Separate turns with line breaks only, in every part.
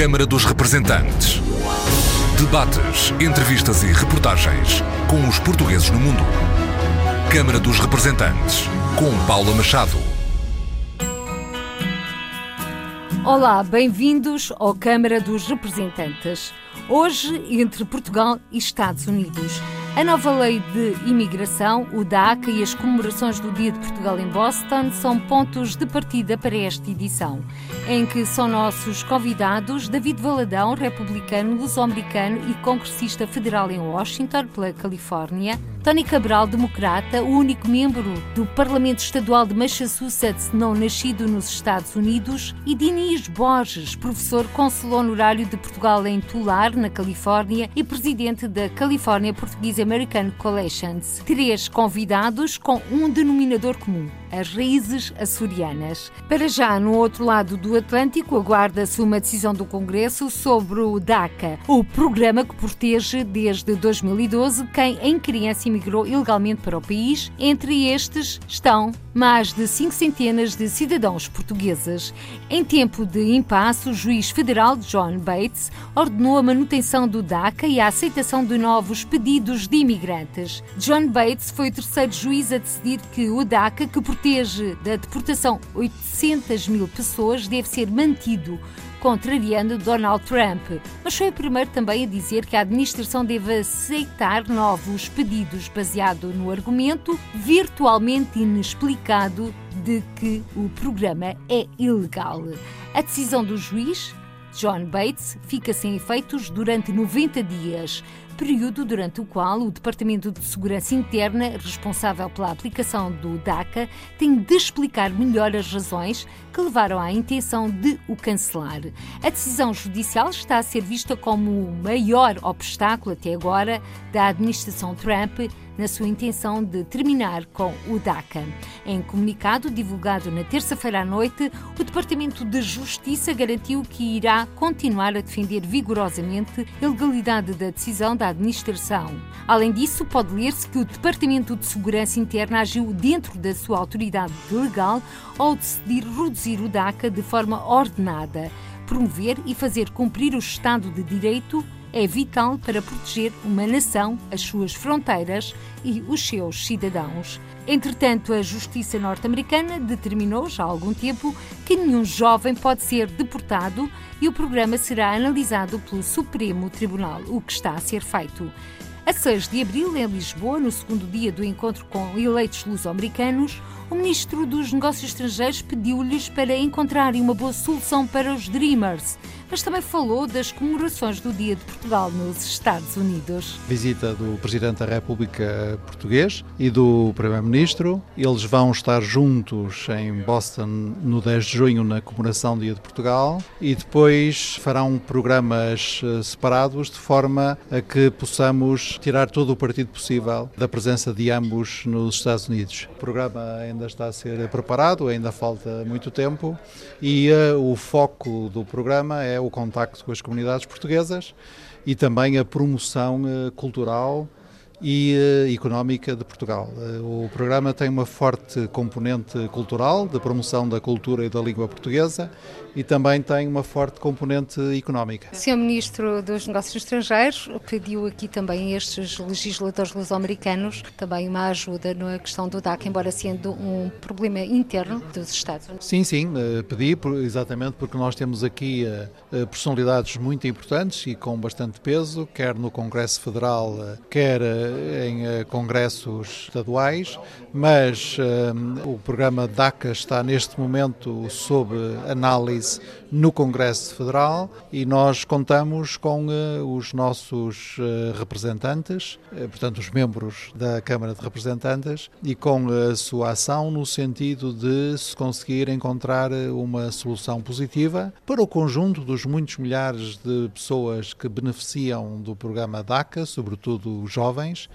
Câmara dos Representantes. Debates, entrevistas e reportagens com os portugueses no mundo. Câmara dos Representantes, com Paula Machado.
Olá, bem-vindos ao Câmara dos Representantes. Hoje, entre Portugal e Estados Unidos. A nova lei de imigração, o DACA e as comemorações do Dia de Portugal em Boston são pontos de partida para esta edição, em que são nossos convidados David Valadão, republicano, luso-americano e congressista federal em Washington, pela Califórnia, Tony Cabral, democrata, o único membro do Parlamento Estadual de Massachusetts não nascido nos Estados Unidos, e Diniz Borges, professor consul honorário de Portugal em Tular, na Califórnia, e presidente da California American Collections. Três convidados com um denominador comum: as raízes açorianas. Para já, no outro lado do Atlântico, aguarda-se uma decisão do Congresso sobre o DACA, o programa que protege desde 2012 quem em criança imigrou ilegalmente para o país. Entre estes estão mais de cinco centenas de cidadãos portugueses. Em tempo de impasse, o juiz federal John Bates ordenou a manutenção do DACA e a aceitação de novos pedidos de imigrantes. John Bates foi o terceiro juiz a decidir que o DACA, que protege da deportação 800 mil pessoas, deve ser mantido contrariando Donald Trump, mas foi o primeiro também a dizer que a administração deve aceitar novos pedidos baseado no argumento virtualmente inexplicado de que o programa é ilegal. A decisão do juiz John Bates fica sem efeitos durante 90 dias, período durante o qual o Departamento de Segurança Interna, responsável pela aplicação do DACA, tem de explicar melhor as razões que levaram à intenção de o cancelar. A decisão judicial está a ser vista como o maior obstáculo até agora da administração Trump na sua intenção de terminar com o DACA. Em comunicado divulgado na terça-feira à noite, o Departamento de Justiça garantiu que irá continuar a defender vigorosamente a legalidade da decisão da administração. Além disso, pode ler-se que o Departamento de Segurança Interna agiu dentro da sua autoridade legal ao decidir reduzir o DACA de forma ordenada, promover e fazer cumprir o Estado de Direito é vital para proteger uma nação, as suas fronteiras e os seus cidadãos. Entretanto, a justiça norte-americana determinou já há algum tempo que nenhum jovem pode ser deportado e o programa será analisado pelo Supremo Tribunal, o que está a ser feito. A 6 de abril, em Lisboa, no segundo dia do encontro com eleitos luso-americanos, o ministro dos Negócios Estrangeiros pediu-lhes para encontrarem uma boa solução para os Dreamers, mas também falou das comemorações do Dia de Portugal nos Estados Unidos.
Visita do Presidente da República português e do Primeiro-Ministro. Eles vão estar juntos em Boston no 10 de junho na comemoração do Dia de Portugal e depois farão programas eh, separados de forma a que possamos tirar todo o partido possível da presença de ambos nos Estados Unidos. O programa ainda está a ser preparado, ainda falta muito tempo e uh, o foco do programa é o contacto com as comunidades portuguesas e também a promoção uh, cultural e uh, económica de Portugal. O programa tem uma forte componente cultural, de promoção da cultura e da língua portuguesa, e também tem uma forte componente económica.
Sr. Ministro dos Negócios Estrangeiros pediu aqui também a estes legisladores luso-americanos também uma ajuda na questão do DAC, embora sendo um problema interno dos Estados Unidos.
Sim, sim, eh, pedi exatamente porque nós temos aqui personalidades muito importantes e com bastante peso, quer no Congresso Federal, quer em congressos estaduais, mas o programa DACA está neste momento sob análise days no Congresso Federal e nós contamos com uh, os nossos uh, representantes, uh, portanto, os membros da Câmara de Representantes, e com a sua ação no sentido de se conseguir encontrar uma solução positiva para o conjunto dos muitos milhares de pessoas que beneficiam do programa DACA, sobretudo os jovens,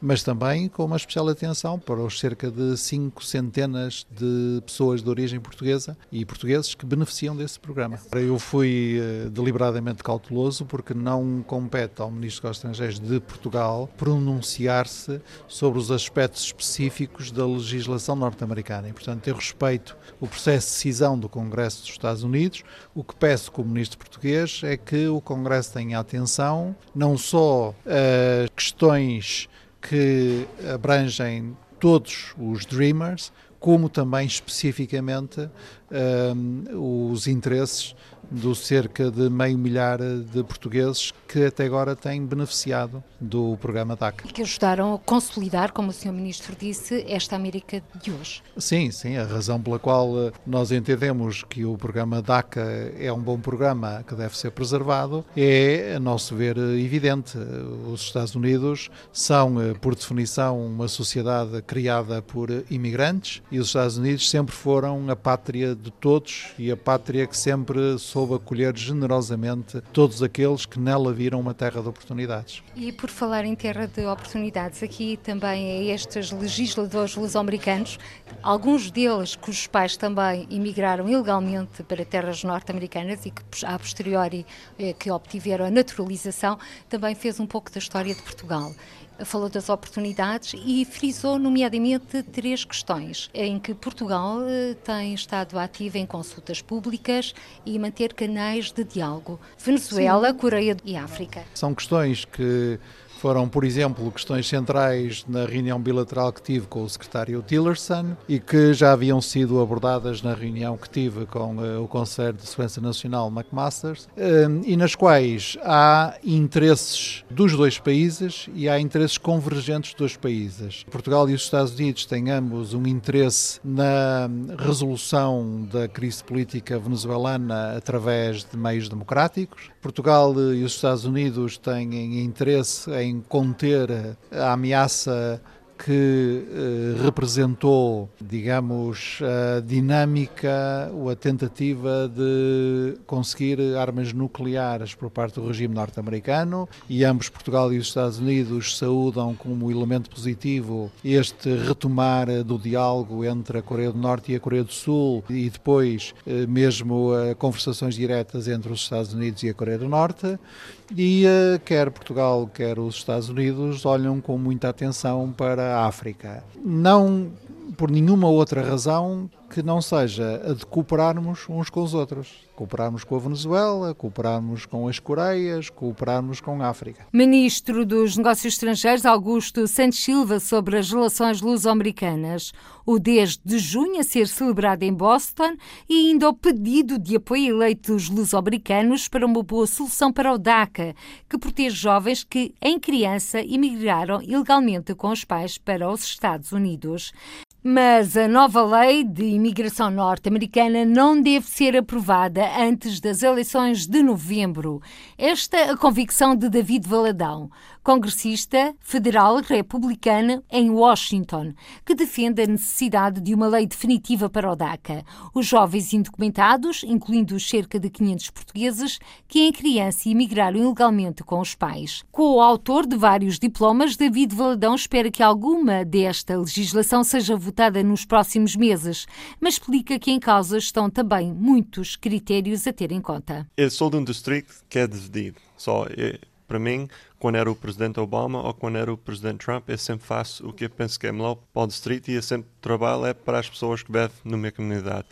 mas também com uma especial atenção para os cerca de cinco centenas de pessoas de origem portuguesa e portugueses que beneficiam desse programa. Programa. Eu fui uh, deliberadamente cauteloso porque não compete ao Ministro dos Estrangeiros de Portugal pronunciar-se sobre os aspectos específicos da legislação norte-americana e, portanto, eu respeito o processo de decisão do Congresso dos Estados Unidos. O que peço como Ministro português é que o Congresso tenha atenção não só a questões que abrangem todos os Dreamers, como também especificamente um, os interesses do cerca de meio milhar de portugueses que até agora têm beneficiado do programa DAC.
E que ajudaram a consolidar, como o Sr. Ministro disse, esta América de hoje.
Sim, sim, a razão pela qual eh, nós entendemos que o programa DACA é um bom programa que deve ser preservado é, a nosso ver, evidente. Os Estados Unidos são, eh, por definição, uma sociedade criada por imigrantes e os Estados Unidos sempre foram a pátria de todos e a pátria que sempre soube acolher generosamente todos aqueles que nela viram uma terra de oportunidades.
E por falar em terra de oportunidades, aqui também é estes legisladores luso-americanos, alguns deles cujos pais também emigraram ilegalmente para terras norte-americanas e que a posteriori eh, que obtiveram a naturalização, também fez um pouco da história de Portugal falou das oportunidades e frisou, nomeadamente, três questões em que Portugal eh, tem estado ativo em consultas públicas e manter canais de diálogo. Venezuela, Sim. Coreia e África.
São questões que foram, por exemplo, questões centrais na reunião bilateral que tive com o secretário Tillerson e que já haviam sido abordadas na reunião que tive com uh, o Conselho de Segurança Nacional McMasters uh, e nas quais há interesses dos dois países e há interesses convergentes dos países. Portugal e os Estados Unidos têm ambos um interesse na resolução da crise política venezuelana através de meios democráticos. Portugal e os Estados Unidos têm interesse em conter a ameaça que eh, representou, digamos, a dinâmica ou a tentativa de conseguir armas nucleares por parte do regime norte-americano e ambos, Portugal e os Estados Unidos, saúdam como elemento positivo este retomar do diálogo entre a Coreia do Norte e a Coreia do Sul e depois eh, mesmo conversações diretas entre os Estados Unidos e a Coreia do Norte e quer Portugal, quer os Estados Unidos olham com muita atenção para África. Não por nenhuma outra razão que não seja a de cooperarmos uns com os outros. Cooperarmos com a Venezuela, cooperarmos com as Coreias, cooperarmos com a África.
Ministro dos Negócios Estrangeiros Augusto Santos Silva sobre as relações luso-americanas. O 10 de junho a ser celebrado em Boston e ainda o pedido de apoio eleito dos luso-americanos para uma boa solução para o DACA, que protege jovens que, em criança, emigraram ilegalmente com os pais para os Estados Unidos. Mas a nova lei de imigração norte-americana não deve ser aprovada antes das eleições de novembro. Esta é a convicção de David Valadão, congressista federal republicano em Washington, que defende a necessidade de uma lei definitiva para o DACA. Os jovens indocumentados, incluindo os cerca de 500 portugueses, que em criança emigraram ilegalmente com os pais. Co-autor de vários diplomas, David Valadão espera que alguma desta legislação seja votada nos próximos meses, mas explica que em causa estão também muitos critérios a ter em conta.
Eu sou de um distrito que é dividido. Só é, para mim, quando era o presidente Obama ou quando era o presidente Trump, eu sempre faço o que eu penso que é melhor para o distrito e eu sempre trabalho é para as pessoas que vivem na minha comunidade.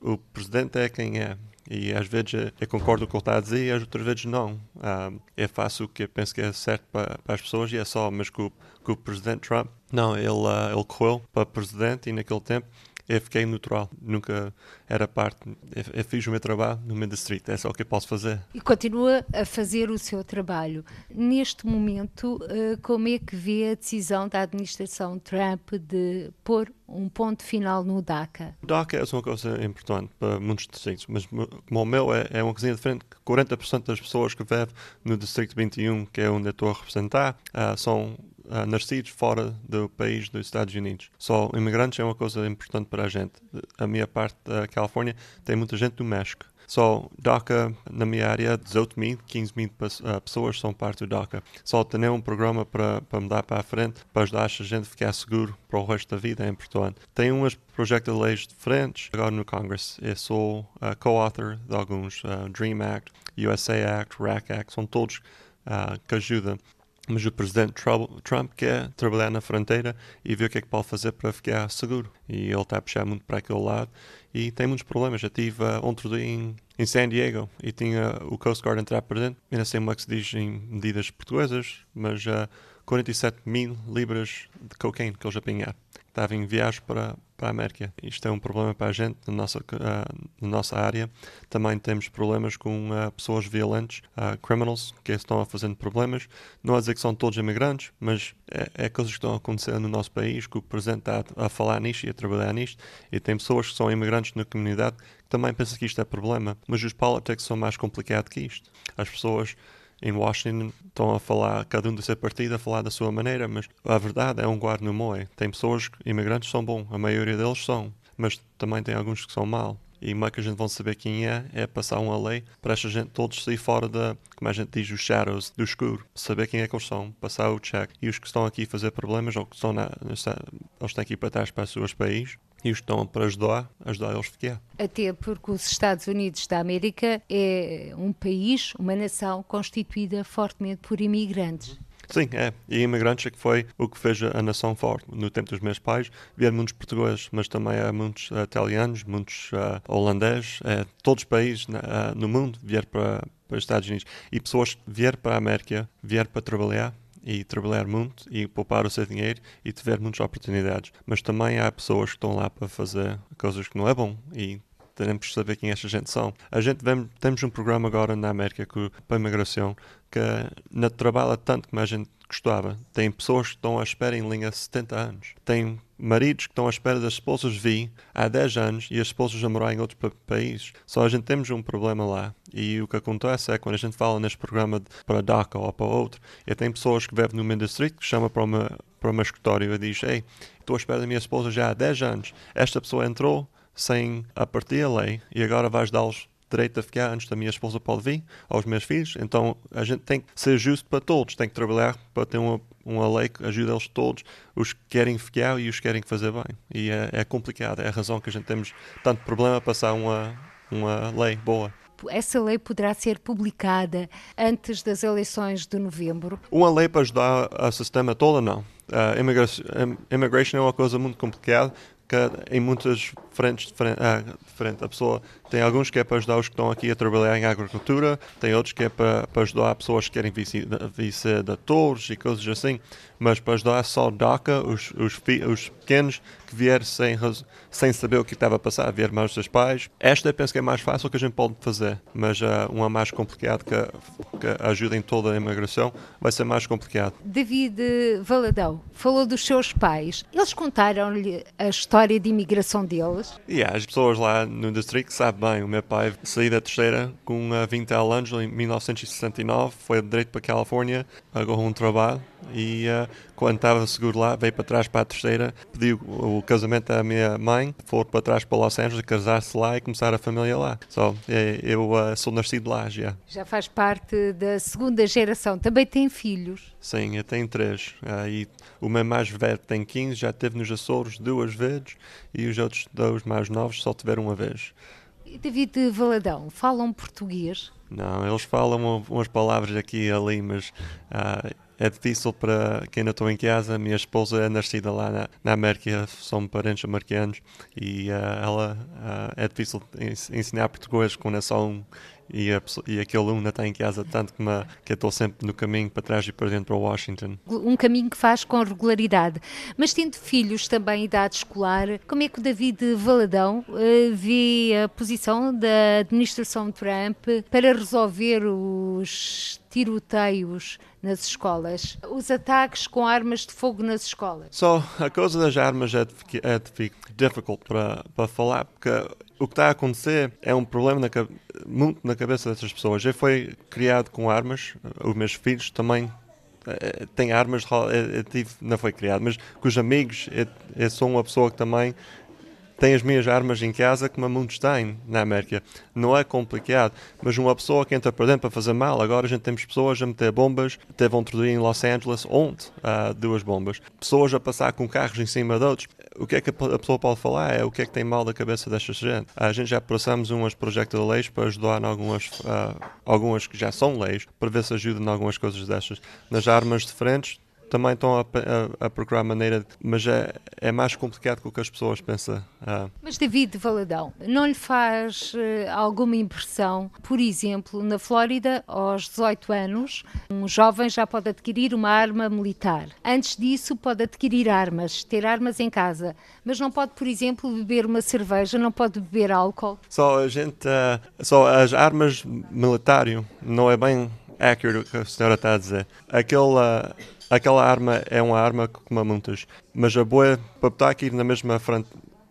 O presidente é quem é. E às vezes eu concordo com o que está a dizer e às outras vezes não. Um, eu faço o que eu penso que é certo para, para as pessoas e é só. Mas com, com o presidente Trump, não, ele, uh, ele correu para presidente e naquele tempo eu fiquei neutral, nunca era parte. Eu, eu, fiz o meu trabalho no meu distrito, é só o que eu posso fazer.
E continua a fazer o seu trabalho. Neste momento, uh, como é que vê a decisão da administração Trump de pôr um ponto final no DACA?
O DACA é uma coisa importante para muitos distritos, mas como o meu é, é uma coisinha diferente. 40% das pessoas que vivem no Distrito 21, que é onde eu estou a representar, uh, são uh, nascidos fora do país dos Estados Unidos. Só imigrantes é uma coisa importante para a gente. A minha parte da Califórnia tem muita gente do México. Só DACA, na minha área, 18 mil, 15 mil uh, pessoas são parte do DACA. Só ter um programa para, mudar para a frente, para ajudar a gente a ficar seguro para o resto da vida é importante. Tem uns projetos de leis diferentes agora no Congress. Eu sou uh, co-author de alguns, uh, Dream Act, USA Act, RAC Act, são todos uh, que ajudam mas o presidente Trump quer trabalhar na fronteira e ver o que é que pode fazer para ficar seguro. E ele está a puxar muito para aquele lado e tem muitos problemas. Já estive uh, ontem dia em, em San Diego e tinha o Coast Guard entrar para dentro. Não sei como é que se diz em medidas portuguesas, mas uh, 47 mil libras de cocaína que eles apanharam. Estava em viagem para, para a América. Isto é um problema para a gente na nossa, uh, na nossa área. Também temos problemas com uh, pessoas violentas, uh, criminals, que estão a fazendo problemas. Não é dizer que são todos imigrantes, mas é, é coisas que estão a acontecer no nosso país, que o Presidente está a, a falar nisto e a trabalhar nisto. E tem pessoas que são imigrantes na comunidade que também pensam que isto é problema. Mas os politics são mais complicados que isto. As pessoas em Washington estão a falar, cada um do seu partido, a falar da sua maneira, mas a verdade é um guarda no moe. Tem pessoas, imigrantes são bons, a maioria deles são, mas também tem alguns que são mal. E como é que a gente vai saber quem é? É passar uma lei para esta gente todos sair fora da, como a gente diz, os shadows, do escuro. Saber quem é que eles são, passar o check. E os que estão aqui a fazer problemas, ou que estão na, eles têm que ir para trás para os seus países, e estão para ajudar, ajudar eles a ficar.
Até porque os Estados Unidos da América é um país, uma nação constituída fortemente por imigrantes.
Sim, é. E imigrantes é que foi o que fez a nação forte. No tempo dos meus pais, vieram muitos portugueses, mas também há muitos uh, italianos, muitos uh, holandeses, uh, todos os países no mundo vieram para, para os Estados Unidos. E pessoas que vieram para a América, vieram para trabalhar, e trabalhar muito e poupar o seu dinheiro e tiver muitas oportunidades. Mas também há pessoas que estão lá para fazer coisas que não é bom e temos que saber quem esta gente são. A gente vem, temos um programa agora na América que, para a imigração que não trabalha tanto como a gente gostava. Tem pessoas que estão à espera em linha há 70 anos. Tem maridos que estão à espera das esposas vir há 10 anos e as esposas a morar em outros países. Só a gente temos um problema lá. E o que acontece é quando a gente fala neste programa de, para DACA ou para outro, e tem pessoas que vivem no meu distrito que chama para, uma, para o meu escritório e diz: Ei, estou à espera da minha esposa já há 10 anos. Esta pessoa entrou sem a partir a lei e agora vais dar-los direito a ficar antes da minha esposa pode vir, aos meus filhos. Então a gente tem que ser justo para todos, tem que trabalhar para ter uma, uma lei que ajude eles todos, os que querem ficar e os que querem fazer bem. E é, é complicado, é a razão que a gente temos tanto problema a passar uma, uma lei boa
essa lei poderá ser publicada antes das eleições de novembro?
Uma lei para ajudar o sistema todo, não. Uh, immigration, immigration é uma coisa muito complicada que em muitas frentes diferentes. Ah, diferente. A pessoa tem alguns que é para ajudar os que estão aqui a trabalhar em agricultura, tem outros que é para, para ajudar pessoas que querem vir ser atores e coisas assim, mas para ajudar só DACA, os, os, os pequenos que vieram sem, sem saber o que estava a passar, vieram mais dos pais. Esta eu penso que é mais fácil que a gente pode fazer, mas uh, uma mais complicada que, que ajuda em toda a imigração vai ser mais complicado.
David Valadão falou dos seus pais. Eles contaram-lhe a história de imigração deles?
E yeah, as pessoas lá no distrito sabem bem. O meu pai saiu da terceira com 20 anos em 1969, foi direito para a Califórnia, agarrou um trabalho e uh, quando estava seguro lá, veio para trás para a terceira, pediu o casamento à minha mãe, foi para trás para Los Angeles, casar-se lá e começar a família lá. Só, so, eu uh, sou nascido lá já.
Já faz parte da segunda geração. Também tem filhos?
Sim, eu tenho três. Uh, e o meu mais velho tem 15, já teve nos Açores duas vezes e os outros dois mais novos só tiveram uma vez.
David Valadão, falam português?
Não, eles falam umas palavras aqui e ali, mas uh, é difícil para quem não estou em casa. Minha esposa é nascida lá na, na América, são parentes americanos e uh, ela uh, é difícil ensinar português quando é só um e, a, e aquele aluno está em casa tanto que, me, que eu estou sempre no caminho para trás e para dentro para Washington.
Um caminho que faz com regularidade. Mas tendo filhos também em idade escolar, como é que o David Valadão uh, vê a posição da administração Trump para resolver os tiroteios nas escolas, os ataques com armas de fogo nas escolas?
Só so, a coisa das armas é, é difícil para, para falar, porque o que está a acontecer é um problema na, muito na cabeça dessas pessoas. Já foi criado com armas, os meus filhos também eh, têm armas, eu tive, não foi criado, mas com os amigos, eu, eu sou uma pessoa que também tenho as minhas armas em casa como muitos têm na América. Não é complicado, mas uma pessoa que entra para dentro para fazer mal, agora a gente temos pessoas a meter bombas, teve dia em Los Angeles, ontem, uh, duas bombas. Pessoas a passar com carros em cima de outros. O que é que a pessoa pode falar é o que é que tem mal da cabeça desta gente. A gente já passamos uns projetos de leis para ajudar em algumas, uh, algumas que já são leis, para ver se ajuda em algumas coisas destas. Nas armas diferentes, também estão a, a, a procurar maneira, mas é, é mais complicado do que as pessoas pensam. Ah.
Mas David Valadão, não lhe faz uh, alguma impressão, por exemplo, na Flórida, aos 18 anos, um jovem já pode adquirir uma arma militar. Antes disso, pode adquirir armas, ter armas em casa, mas não pode, por exemplo, beber uma cerveja, não pode beber álcool.
Só a gente, uh, só as armas militares não é bem accurate o que a senhora está a dizer. Aquela aquela arma é uma arma como muitas, mas a boa para estar aqui na mesma frente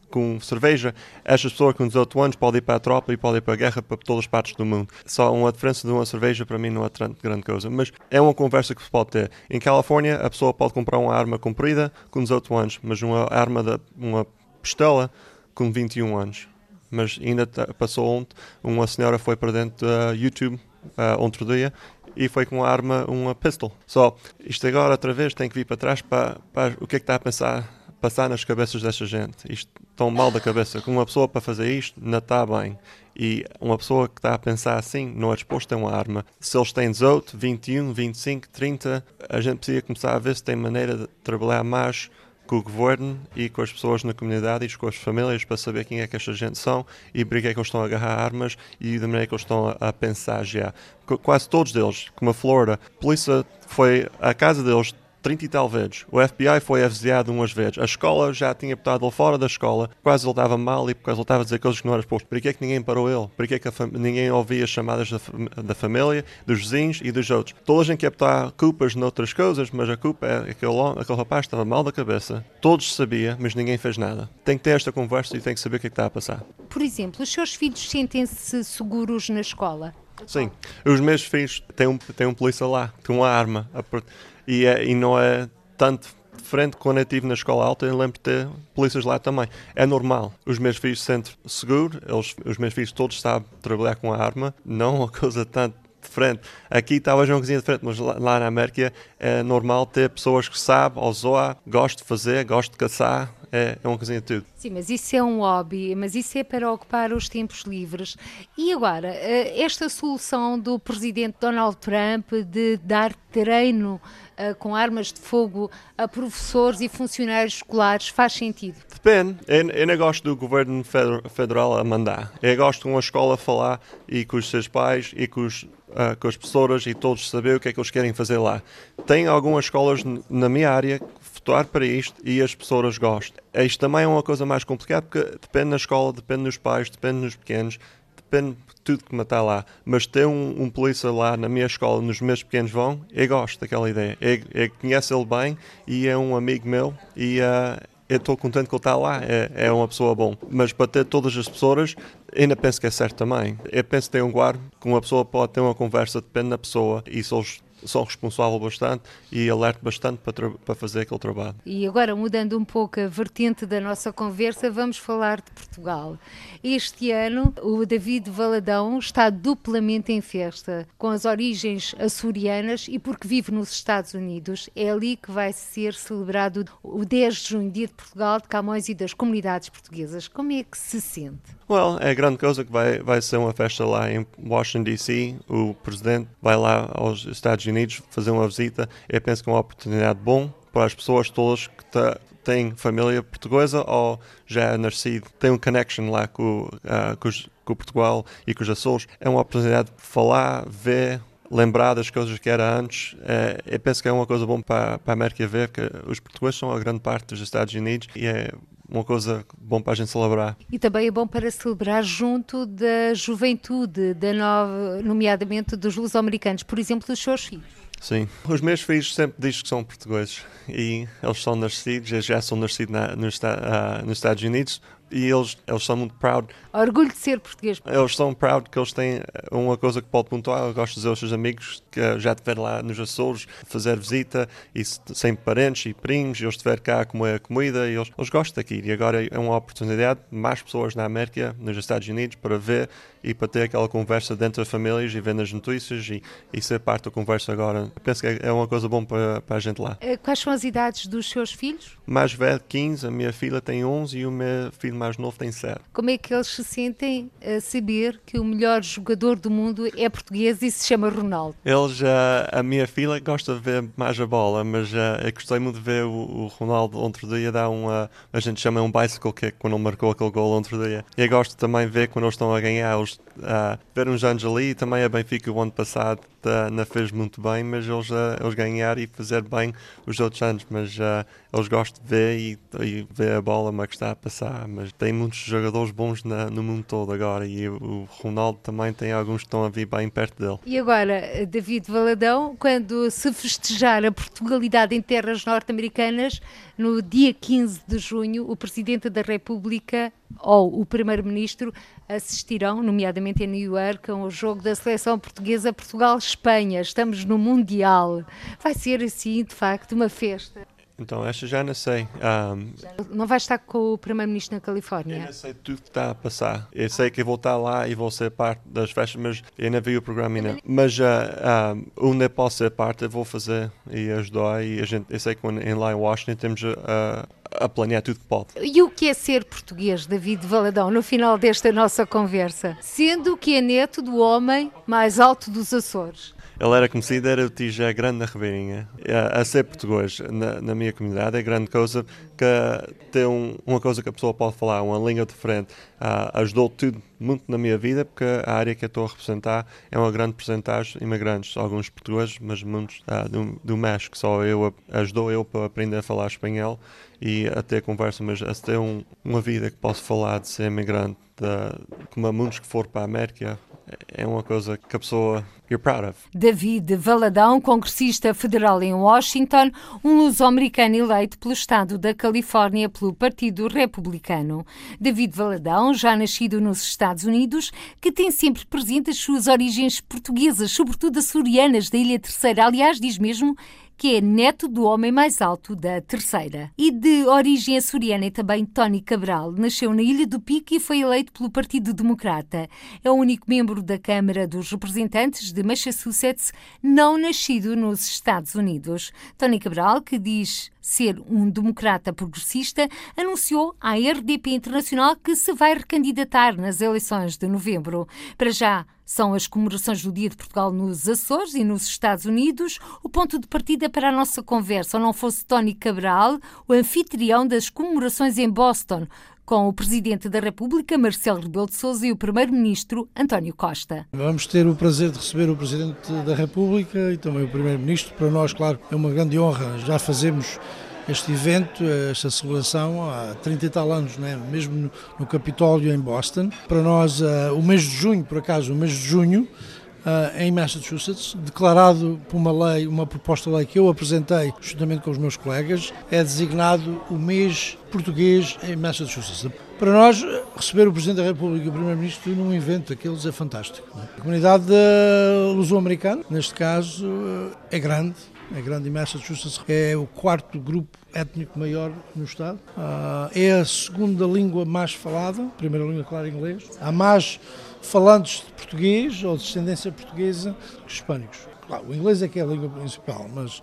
com cerveja, estas pessoas com 18 anos podem ir para a tropa e podem ir para a guerra para todas as partes do mundo. Só uma diferença de uma cerveja para mim não é grande coisa, mas é uma conversa que se pode ter. Em Califórnia, a pessoa pode comprar uma arma comprida com 18 anos, mas uma arma, de, uma pistola com 21 anos. Mas ainda passou ontem, uma senhora foi para dentro do YouTube uh, outro dia e foi com uma arma, uma pistol. Só, isto agora outra vez tem que vir para trás para, para o que é que está a pensar, passar nas cabeças desta gente. Isto tão mal da cabeça. Com uma pessoa para fazer isto não está bem. E uma pessoa que está a pensar assim não é disposto a uma arma. Se eles têm 18, 21, 25, 30, a gente precisa começar a ver se tem maneira de trabalhar mais com o governo e com as pessoas na comunidade e com as famílias para saber quem é que esta gente são e por que é que eles estão a agarrar armas e da maneira que eles estão a, a pensar já. Quase todos deles, como a Florida, a polícia foi à casa deles 30 e tal vezes. O FBI foi avisado umas vezes. A escola já tinha botado ele fora da escola. Quase ele estava mal e porque ele estava a dizer coisas que não eram expostas. Por que é que ninguém parou ele? Por que é que ninguém ouvia as chamadas da, da, família, dos vizinhos e dos outros? Toda a gente quer botar culpas noutras coisas, mas a culpa é que aquele, aquele rapaz estava mal da cabeça. Todos sabiam, mas ninguém fez nada. Tem que ter esta conversa e tem que saber o que, é que está a passar.
Por exemplo, os seus filhos sentem-se seguros na escola?
Sim. Os meus filhos têm um, têm um polícia lá, com uma arma. E, é, e não é tanto diferente quando eu estive na escola alta, eu lembro de ter polícias lá também. É normal. Os meus filhos se sentem eles, os meus filhos todos sabem trabalhar com a arma, não uma coisa tanto diferente. Aqui talvez uma coisinha diferente, mas lá, lá na América é normal ter pessoas que sabem, ou zoa, gostam de fazer, gostam de caçar, é, é uma coisinha de tudo.
Sim, mas isso é um hobby, mas isso é para ocupar os tempos livres. E agora, eh, esta solução do presidente Donald Trump de dar treino uh, com armas de fogo a professores e funcionários escolares faz sentido?
Depende. Eu, eu não gosto do governo federal a mandar. Eu gosto de uma escola falar e com os seus pais e com, os, uh, com as pessoas e todos saber o que é que eles querem fazer lá. Tem algumas escolas na minha área votar para isto e as pessoas gostam. Isto também é uma coisa mais complicada porque depende da escola, depende dos pais, depende dos pequenos, depende de tudo que está lá. Mas ter um, um polícia lá na minha escola, nos meus pequenos vão, eu gosto daquela ideia. Eu, eu conheço ele bem e é um amigo meu e uh, eu estou contente que ele está lá, é, é uma pessoa bom. Mas para ter todas as pessoas, ainda penso que é certo também. Eu penso que tem um guarda, que uma pessoa pode ter uma conversa, depende da pessoa, e se eles são responsável bastante e alerto bastante para, para fazer aquele trabalho.
E agora, mudando um pouco a vertente da nossa conversa, vamos falar de Portugal. Este ano, o David Valadão está duplamente em festa, com as origens açorianas e porque vive nos Estados Unidos. É ali que vai ser celebrado o 10 de junho, Dia de Portugal, de Camões e das comunidades portuguesas. Como é que se sente?
Well, é grande coisa que vai, vai ser uma festa lá em Washington, D.C. O presidente vai lá aos Estados Unidos fazer uma visita. Eu penso que é uma oportunidade bom para as pessoas todas que têm família portuguesa ou já é nascido, tem um connection lá com, uh, com, os, com Portugal e com os Açores. É uma oportunidade de falar, ver, lembrar das coisas que era antes. É, eu penso que é uma coisa boa para, para a América ver, que os portugueses são a grande parte dos Estados Unidos e é uma coisa bom para a gente celebrar.
E também é bom para celebrar junto da juventude, da nova, nomeadamente dos luso-americanos, por exemplo, dos seus filhos.
Sim, os meus filhos sempre dizem que são portugueses e eles são nascidos, já são nascidos na, nos, uh, nos Estados Unidos, e eles, eles são muito proud.
Orgulho de ser português.
Eles são proud que eles têm uma coisa que pode pontuar. Eu gosto de dizer aos seus amigos que já estiveram lá nos Açores fazer visita e sem parentes e primos, e eles estiveram cá a comer comida e eles, eles gostam daqui. E agora é uma oportunidade, mais pessoas na América, nos Estados Unidos, para ver e para ter aquela conversa dentro das famílias e ver nas notícias e, e ser parte da conversa agora. Eu penso que é uma coisa boa para, para a gente lá.
Eh, quais são as idades dos seus filhos?
Mais velho, 15, a minha filha tem 11 e o meu filho mais novo tem 7.
Como é que eles se sentem a saber que o melhor jogador do mundo é português e se chama Ronaldo?
Eles, uh, a minha filha gosta de ver mais a bola, mas uh, eu gostei muito de ver o, o Ronaldo outro dia dar um, a gente chama um bicycle kick quando ele marcou aquele gol outro dia. E eu gosto também de ver quando eles estão a ganhar, eles uh, ver uns anos ali, também a Benfica o ano passado uh, não fez muito bem, mas eles, uh, eles ganharam e fazer bem os outros anos, mas uh, eles gostam de ver e, e ver a bola, mas que está a passar, mas tem muitos jogadores bons na, no mundo todo agora. E o Ronaldo também tem alguns que estão a vir bem perto dele.
E agora, David Valadão, quando se festejar a Portugalidade em terras norte-americanas, no dia 15 de junho, o Presidente da República ou o Primeiro-Ministro assistirão, nomeadamente em New York, ao jogo da seleção portuguesa Portugal-Espanha. Estamos no Mundial. Vai ser assim, de facto, uma festa.
Então, esta já não sei.
Um, não vai estar com o Primeiro-Ministro na Califórnia?
Eu não sei tudo que está a passar. Eu sei que vou estar lá e vou ser parte das festas, mas eu não vi o programa ainda. Mas uh, um, onde eu posso ser parte, eu vou fazer e ajudar. E a gente, eu sei que em, lá em Washington temos uh, a planear tudo que pode.
E o que é ser português, David Valadão, no final desta nossa conversa? Sendo que é neto do homem mais alto dos Açores.
Ele era conhecido, era o Tijé Grande na Ribeirinha. A, a ser português na, na, minha comunidade é grande coisa que ter um, uma coisa que a pessoa pode falar, uma língua diferente, uh, ajudou tudo muito na minha vida, porque a área que eu estou a representar é uma grande porcentagem de imigrantes, alguns portugueses, mas muitos uh, do, do México. Só eu ajudou eu para aprender a falar espanhol e a ter conversa, mas a ter um, uma vida que posso falar de ser imigrante, de, como há muitos que foram para a América, é uma coisa que a pessoa you're proud of.
David Valadão, congressista federal em Washington, um luso-americano eleito pelo estado da Califórnia pelo Partido Republicano. David Valadão, já nascido nos Estados Unidos, que tem sempre presente as suas origens portuguesas, sobretudo açorianas da Ilha Terceira. Aliás, diz mesmo que é neto do homem mais alto da terceira. E de origem açoriana e também Tony Cabral, nasceu na Ilha do Pico e foi eleito pelo Partido Democrata. É o único membro da Câmara dos Representantes de Massachusetts não nascido nos Estados Unidos. Tony Cabral, que diz ser um democrata progressista, anunciou à RDP Internacional que se vai recandidatar nas eleições de novembro. Para já, são as comemorações do Dia de Portugal nos Açores e nos Estados Unidos o ponto de partida para a nossa conversa. Ou não fosse Tony Cabral, o anfitrião das comemorações em Boston, com o Presidente da República, Marcelo Rebelo de Sousa, e o Primeiro-Ministro, António Costa.
Vamos ter o prazer de receber o Presidente da República e também o Primeiro-Ministro. Para nós, claro, é uma grande honra. Já fazemos este evento, esta celebração, há 30 e tal anos, né? mesmo no, Capitólio em Boston. Para nós, uh, o mês de junho, por acaso, o mês de junho, Uh, em Massachusetts, declarado por uma lei, uma proposta de lei que eu apresentei juntamente com os meus colegas, é designado o mês português em Massachusetts. Para nós, receber o Presidente da República e o Primeiro-Ministro num evento daqueles é fantástico. A comunidade luso-americana, neste caso, é grande, é grande em Massachusetts, é o quarto grupo étnico maior no Estado. Uh, é a segunda língua mais falada, primeira língua, claro, inglês. Há mais falantes de português ou de descendência portuguesa que hispânicos. Claro, o inglês é que é a língua principal, mas,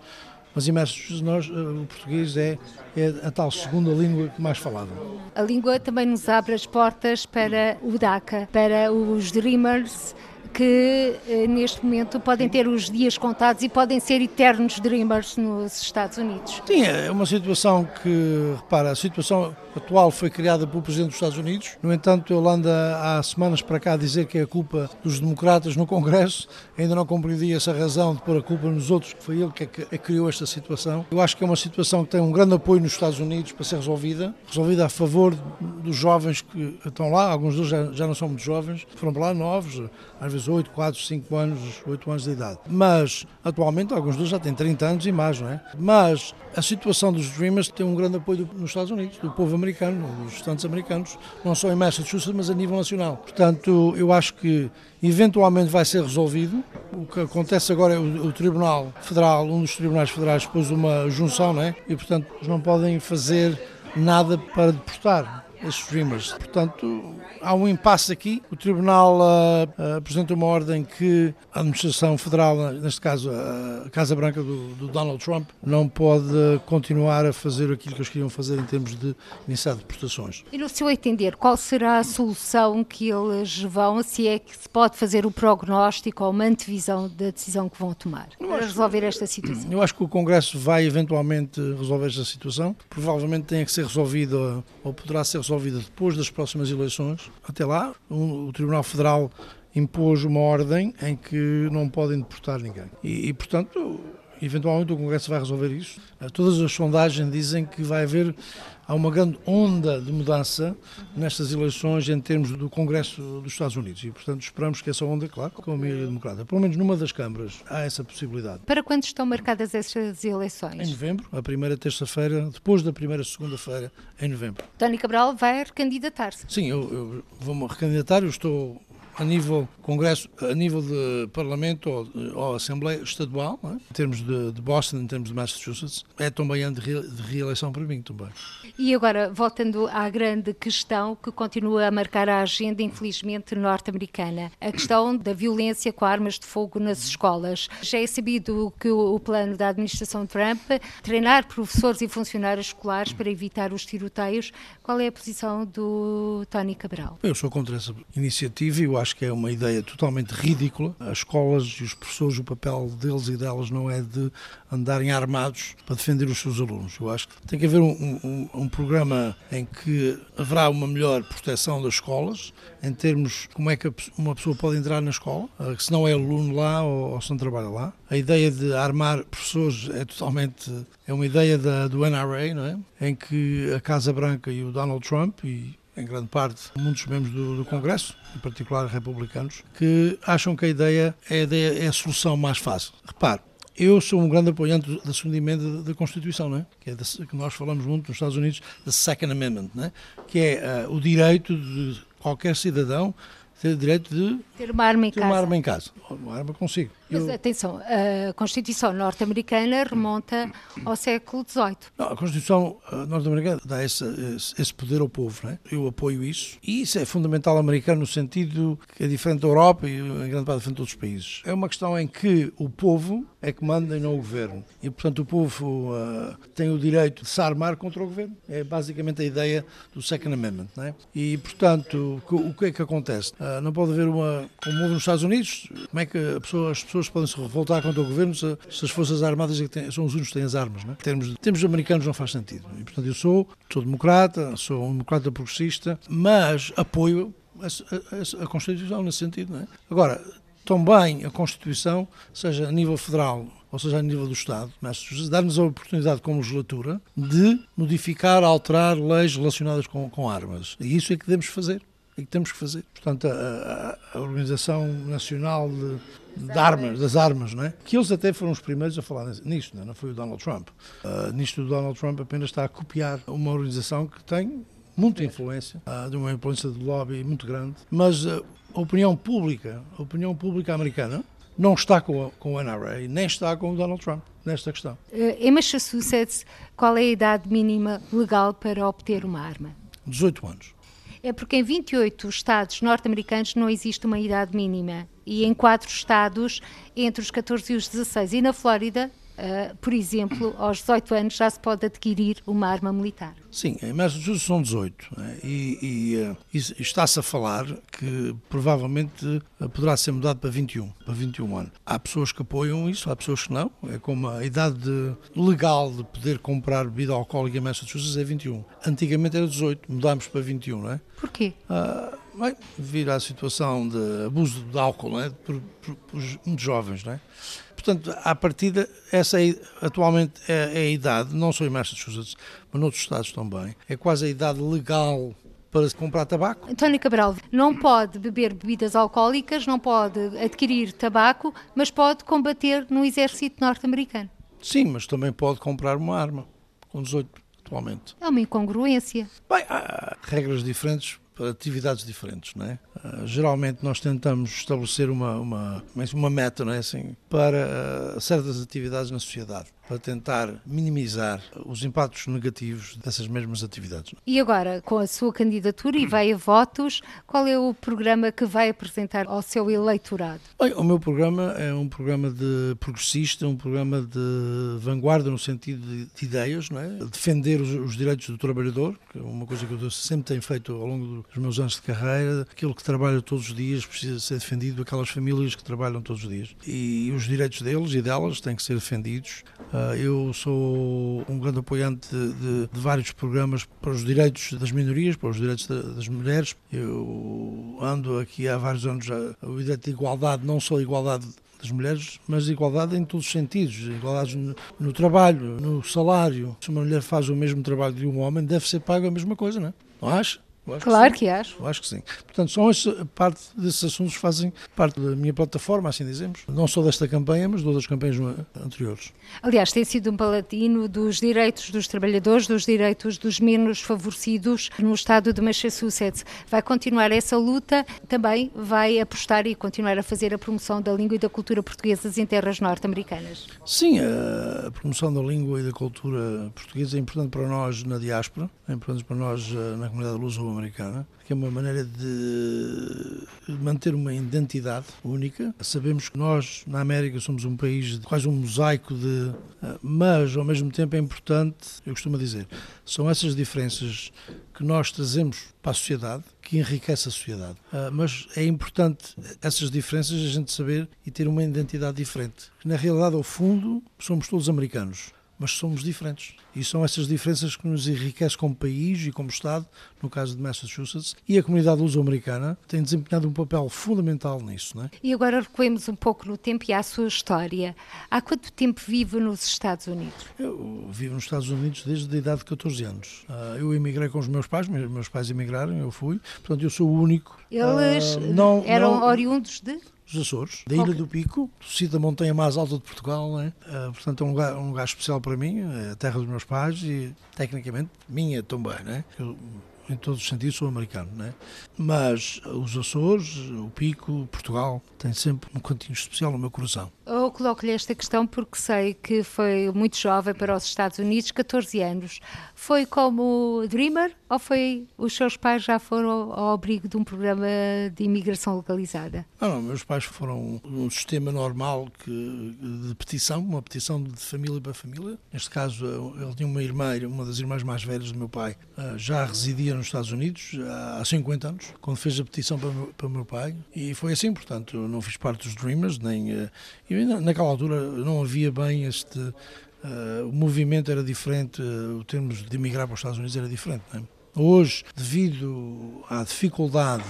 mas Massachusetts nós, uh, o português é, é a tal segunda língua mais falada.
A língua também nos abre as portas para o DACA, para os Dreamers, que eh, neste momento podem ter os dias contados e podem ser eternos dreamers nos Estados Unidos.
Sim, é uma situação que, repara, a situação atual foi criada pelo Presidente dos Estados Unidos. No entanto, ele anda há semanas para cá a dizer que é a culpa dos democratas no Congresso. Ainda não compreendi essa razão de pôr a culpa nos outros, que foi ele que, é que é criou esta situação. Eu acho que é uma situação que tem um grande apoio nos Estados Unidos para ser resolvida, resolvida a favor dos jovens que estão lá, alguns deles já, já não são muito jovens, foram para lá novos, às vezes crianças, 8, 4, 5 anos, 8 anos de idade. Mas, atualmente, alguns deles já têm 30 anos e mais, não é? Mas a situação dos Dreamers tem um grande apoio nos Estados Unidos, do povo americano, dos estudantes americanos, não só em Massachusetts, mas a nível nacional. Portanto, eu acho que eventualmente vai ser resolvido. O que acontece agora é o, o Tribunal Federal, um dos tribunais federais, pôs uma junção, não é? E, portanto, não podem fazer nada para deportar esses streamers. Portanto, há um impasse aqui. O Tribunal uh, apresenta uma ordem que a Administração Federal, neste caso a Casa Branca do, do, Donald Trump, não pode continuar a fazer aquilo que eles queriam fazer em termos de iniciar deportações.
E no seu entender, qual será a solução que eles vão, se é que se pode fazer o prognóstico ou uma antevisão da decisão que vão tomar para resolver esta situação?
Eu acho que o Congresso vai eventualmente resolver esta situação. Provavelmente tem que ser resolvido ou poderá ser resolvida depois das próximas eleições. Até lá, o Tribunal Federal impôs uma ordem em que não podem deportar ninguém. E, e portanto, eventualmente o Congresso vai resolver isso. Todas as sondagens dizem que vai haver há uma grande onda de mudança nestas eleições em termos do Congresso dos Estados Unidos e, portanto, esperamos que essa onda, claro, com a maioria democrata, pelo menos numa das câmaras, há essa possibilidade.
Para quando estão marcadas essas eleições?
Em novembro, a primeira terça-feira, depois da primeira segunda-feira, em novembro.
Tony Cabral vai recandidatar-se?
Sim, eu, eu vou-me recandidatar, eu estou a nível Congresso, a nível de Parlamento ou, ou Assembleia Estadual, é? em termos de, de, Boston, em termos de Massachusetts, é também ano de, re, de reeleição para mim também.
E agora, voltando à grande questão que continua a marcar a agenda, infelizmente, norte-americana, a questão da violência com armas de fogo nas escolas. Já é sabido que o, o plano da administração Trump treinar professores e funcionários escolares para evitar os tiroteios. Qual é a posição do Tony Cabral?
Eu sou contra essa iniciativa e eu acho que é uma ideia totalmente ridícula. As escolas e os professores, o papel deles e delas não é de andarem armados para defender os seus alunos. Eu acho que tem que haver um, um, um programa em que haverá uma melhor proteção das escolas, em termos como é que uma pessoa pode entrar na escola, eh, se não é aluno lá ou, ou se não trabalha lá. A ideia de armar professores é totalmente é uma ideia da, do NRA, não é? Em que a Casa Branca e o Donald Trump e em grande parte, muitos membros do, do, Congresso, em particular republicanos, que acham que a ideia é a, ideia, é a solução mais fácil. Repare, eu sou um grande apoiante da segunda emenda da Constituição, não é? que, é da, que nós falamos muito nos Estados Unidos, da Second Amendment, não é? que é uh, o direito de qualquer cidadão ter o direito de
ter uma arma em
ter
casa.
Uma arma em casa. Uma arma consigo.
Mas atenção, a Constituição norte-americana remonta ao século XVIII.
Não, a Constituição norte-americana dá esse, esse, esse, poder ao povo, né? eu apoio isso. E isso é fundamental americano no sentido que é diferente da Europa e em grande parte diferente de outros países. É uma questão em que o povo é que manda e não o governo. E, portanto, o povo uh, tem o direito de se armar contra o governo. É basicamente a ideia do Second Amendment. Né? E, portanto, o que é que acontece? Uh, não pode haver uma. Como houve nos Estados Unidos, como é que pessoa, as pessoas podem se revoltar contra o governo se, se as Forças Armadas é têm, são os únicos que têm as armas? Né? Em termos, termos americanos, não faz sentido. E, portanto, eu sou, sou democrata, sou um democrata progressista, mas apoio a, a, a Constituição nesse sentido. Não é? Agora, também a Constituição, seja a nível federal ou seja, a nível do Estado, dar-nos a oportunidade como legislatura de modificar, alterar leis relacionadas com, com armas. E isso é que devemos fazer. É que temos que fazer. Portanto, a, a, Organização Nacional de, de, Armas, das Armas, não é? que eles até foram os primeiros a falar nisto, não, é? não foi o Donald Trump. Uh, nisto, o Donald Trump apenas está a copiar uma organização que tem muita influência, uh, de uma influência de lobby muito grande, mas uh, a opinião pública, a opinião pública americana, não está com, a, com o NRA, nem está com o Donald Trump nesta questão.
Uh, em Massachusetts, qual é a idade mínima legal para obter uma arma?
18 anos.
É porque em 28 estados norte-americanos não existe uma idade mínima. E em quatro estados, entre os 14 e os 16. E na Flórida, Uh, por exemplo, aos 18 anos já se pode adquirir uma arma militar.
Sim, em Massachusetts são 18 né? e, e, uh, e está-se a falar que provavelmente uh, poderá ser mudado para 21, para 21 anos. Há pessoas que apoiam isso, há pessoas que não. É como a idade de, legal de poder comprar bebida alcoólica em Massachusetts é 21. Antigamente era 18, mudámos para 21, não é?
Porquê?
Bem, devido à situação de abuso de álcool não é? por, por, por muitos jovens, não é? Portanto, à partida, essa é, atualmente é, é, a idade, não só em Massachusetts, mas noutros estados também, é quase a idade legal para comprar tabaco.
António Cabral não pode beber bebidas alcoólicas, não pode adquirir tabaco, mas pode combater no exército norte-americano.
Sim, mas também pode comprar uma arma com 18 atualmente.
É uma incongruência.
Bem, há regras diferentes atividades diferentes, não é? Uh, geralmente nós tentamos estabelecer uma, uma, uma meta, não é assim, para uh, certas atividades na sociedade para tentar minimizar os impactos negativos dessas mesmas atividades.
E agora, com a sua candidatura e vai a votos, qual é o programa que vai apresentar ao seu eleitorado?
Bem, o meu programa é um programa de progressista, um programa de vanguarda no sentido de, de ideias, não é? defender os, os, direitos do trabalhador, que é uma coisa que eu sempre tenho feito ao longo dos meus anos de carreira, aquilo que trabalha todos os dias precisa ser defendido, aquelas famílias que trabalham todos os dias. E os direitos deles e delas têm que ser defendidos eu sou um grande apoiante de, de, vários programas para os direitos das minorias, para os direitos das mulheres. Eu ando aqui há vários anos a, o direito de igualdade, não só igualdade das mulheres, mas igualdade em todos os sentidos, igualdade no, no, trabalho, no salário. Se uma mulher faz o mesmo trabalho de um homem, deve ser pago a mesma coisa, não é? Não acha?
Claro que, que, acho.
Eu acho que sim. Portanto, são esse, parte desses assuntos fazem parte da minha plataforma, assim dizemos. Não só desta campanha, mas de outras campanhas anteriores.
Aliás, tem sido um palatino dos direitos dos trabalhadores, dos direitos dos menos favorecidos no estado de Massachusetts. Vai continuar essa luta, também vai apostar e continuar a fazer a promoção da língua e da cultura portuguesas em terras norte-americanas.
Sim, a promoção da língua e da cultura portuguesa é importante para nós na diáspora, é importante para nós eh, na comunidade luso americana, que é uma maneira de manter uma identidade única. Sabemos que nós, na América, somos um país de quase um mosaico de. Eh, mas, ao mesmo tempo, é importante, eu costumo dizer, são essas diferenças que nós trazemos para a sociedade que enriquece a sociedade. Eh, mas é importante essas diferenças a gente saber e ter uma identidade diferente. Na realidade, ao fundo, somos todos americanos mas somos diferentes. E são essas diferenças que nos enriquecem como país e como Estado, no caso de Massachusetts, e a comunidade luso-americana tem desempenhado um papel fundamental nisso. Não é?
E agora recuemos um pouco no tempo e à sua história. Há quanto tempo vive nos Estados Unidos?
Eu vivo nos Estados Unidos desde a idade de 14 anos. Ah, eu emigrei com os meus pais, meus pais emigraram, eu fui, portanto eu sou o único.
Eles uh, não, eram não, oriundos de?
Dos Açores, da Ilha okay. do Pico, do sítio da montanha mais alta de Portugal. Né? Uh, portanto, é um lugar, um lugar especial para mim, é a terra dos meus pais e, tecnicamente, minha também. Né? Eu, em todos os sentidos, sou americano, né? Mas os Açores, o Pico, Portugal, tem sempre um cantinho especial no meu coração.
Eu coloco-lhe esta questão porque sei que foi muito jovem para os Estados Unidos, 14 anos. Foi como Dreamer ou foi os seus pais já foram ao abrigo de um programa de imigração legalizada?
Não, não, meus pais foram um sistema normal que, de petição, uma petição de família para família. Neste caso, ele tinha uma irmã, uma das irmãs mais velhas do meu pai, eh, já residia nos Estados Unidos há 50 anos, quando fez a petição para, para o meu pai. E foi assim, portanto, não fiz parte dos Dreamers, nem. Eh, e naquela altura não havia bem este. Uh, o movimento era diferente, uh, o termos de emigrar para os Estados Unidos era diferente. Não é? Hoje, devido à dificuldade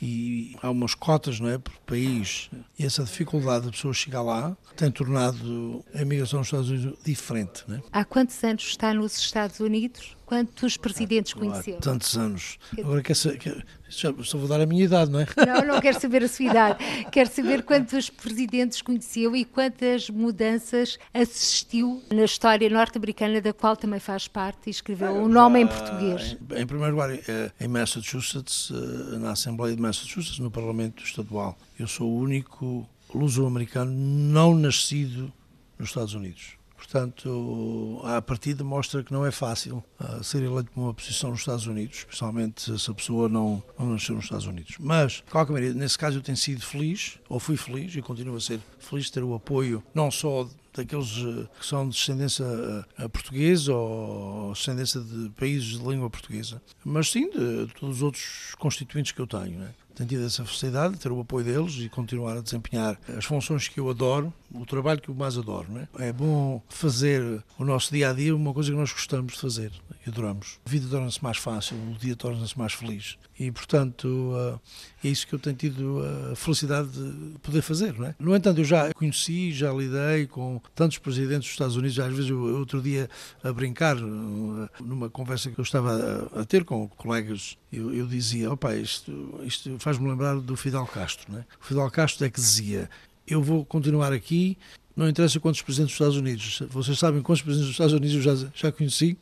e há umas cotas não é, por país, e essa dificuldade de pessoas chegar lá tem tornado a imigração nos Estados Unidos diferente. É?
Há quantos anos está nos Estados Unidos? Quantos presidentes conheceu?
Há tantos anos. Agora quer saber, só vou dar a minha idade, não é?
Não, não quero saber a sua idade. Quero saber quantos presidentes conheceu e quantas mudanças assistiu na história norte-americana, da qual também faz parte e escreveu o um nome em português.
Em, primeiro lugar, eh, em Massachusetts, eh, na Assembleia de Massachusetts, no Parlamento Estadual, eu sou o único luso-americano não nascido nos Estados Unidos. Portanto, a partida mostra que não é fácil uh, ser eleito para uma posição nos Estados Unidos, especialmente se a pessoa não, não nasceu nos Estados Unidos. Mas, de qualquer maneira, nesse caso eu tenho sido feliz, ou fui feliz e continuo a ser feliz de ter o apoio não só daqueles uh, que são de descendência uh, portuguesa ou descendência de países de língua portuguesa, mas sim de todos os outros constituintes que eu tenho. Né? tenho tido essa felicidade de ter o apoio deles e continuar a desempenhar as funções que eu adoro, o trabalho que eu mais adoro. É? é bom fazer o nosso dia a dia uma coisa que nós gostamos de fazer. e adoramos. A vida torna-se mais fácil, o dia torna-se mais feliz. E, portanto, é isso que eu tenho tido a felicidade de poder fazer. Não é? No entanto, eu já conheci, já lidei com tantos presidentes dos Estados Unidos, às vezes, eu, outro dia, a brincar, numa conversa que eu estava a, ter com colegas, eu, eu dizia: opa, isto, isto faz-me lembrar do Fidel Castro. Não é? O Fidel Castro é que dizia: eu vou continuar aqui não interessa quantos presidentes dos Estados Unidos. Vocês sabem quantos presidentes dos Estados Unidos eu já, já conheci.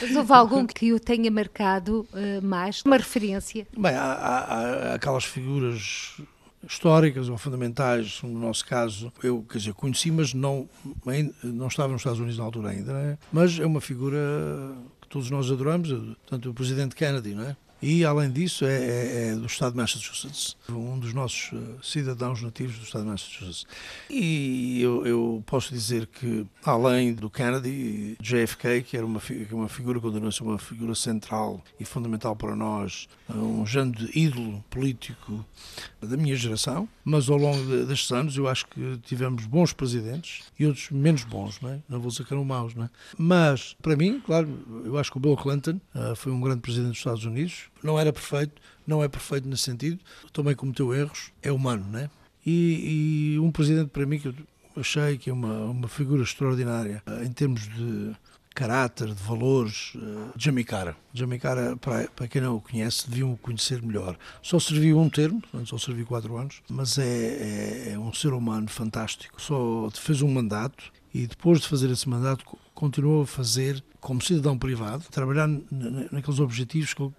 Mas houve algum que o tenha marcado uh, mais? Uma referência?
Bem, há, há, há, aquelas figuras históricas ou fundamentais, no nosso caso, eu, quer dizer, conheci, mas não, não estava nos Estados Unidos na altura ainda, é? mas é uma figura que todos nós adoramos, tanto o presidente Kennedy, não é? E, além disso, é, é, é, do estado de Massachusetts, um dos nossos eh, cidadãos nativos do estado de Massachusetts. E eu, eu posso dizer que, além do Kennedy, JFK, que era uma, é uma figura, continua a ser uma figura central e fundamental para nós, um grande ídolo político da minha geração, mas ao longo destes anos eu acho que tivemos bons presidentes e outros menos bons, não é? Não vou dizer que eram maus, não é? Mas, para mim, claro, eu acho que o Bill Clinton uh, foi um grande presidente dos Estados Unidos, não era perfeito, não é perfeito nesse sentido, também cometeu erros, é humano, não é? E, e um presidente para mim que eu achei que é uma, uma figura extraordinária uh, em termos de caráter, de valores, uh, Jimmy Cara. Jimmy Cara, para, para quem não o conhece, deviam o conhecer melhor. Só serviu um termo, só servi quatro anos, mas é, é, é, um ser humano fantástico. Só fez um mandato e depois de fazer esse mandato continuou a fazer como cidadão privado, trabalhar naqueles objetivos que ele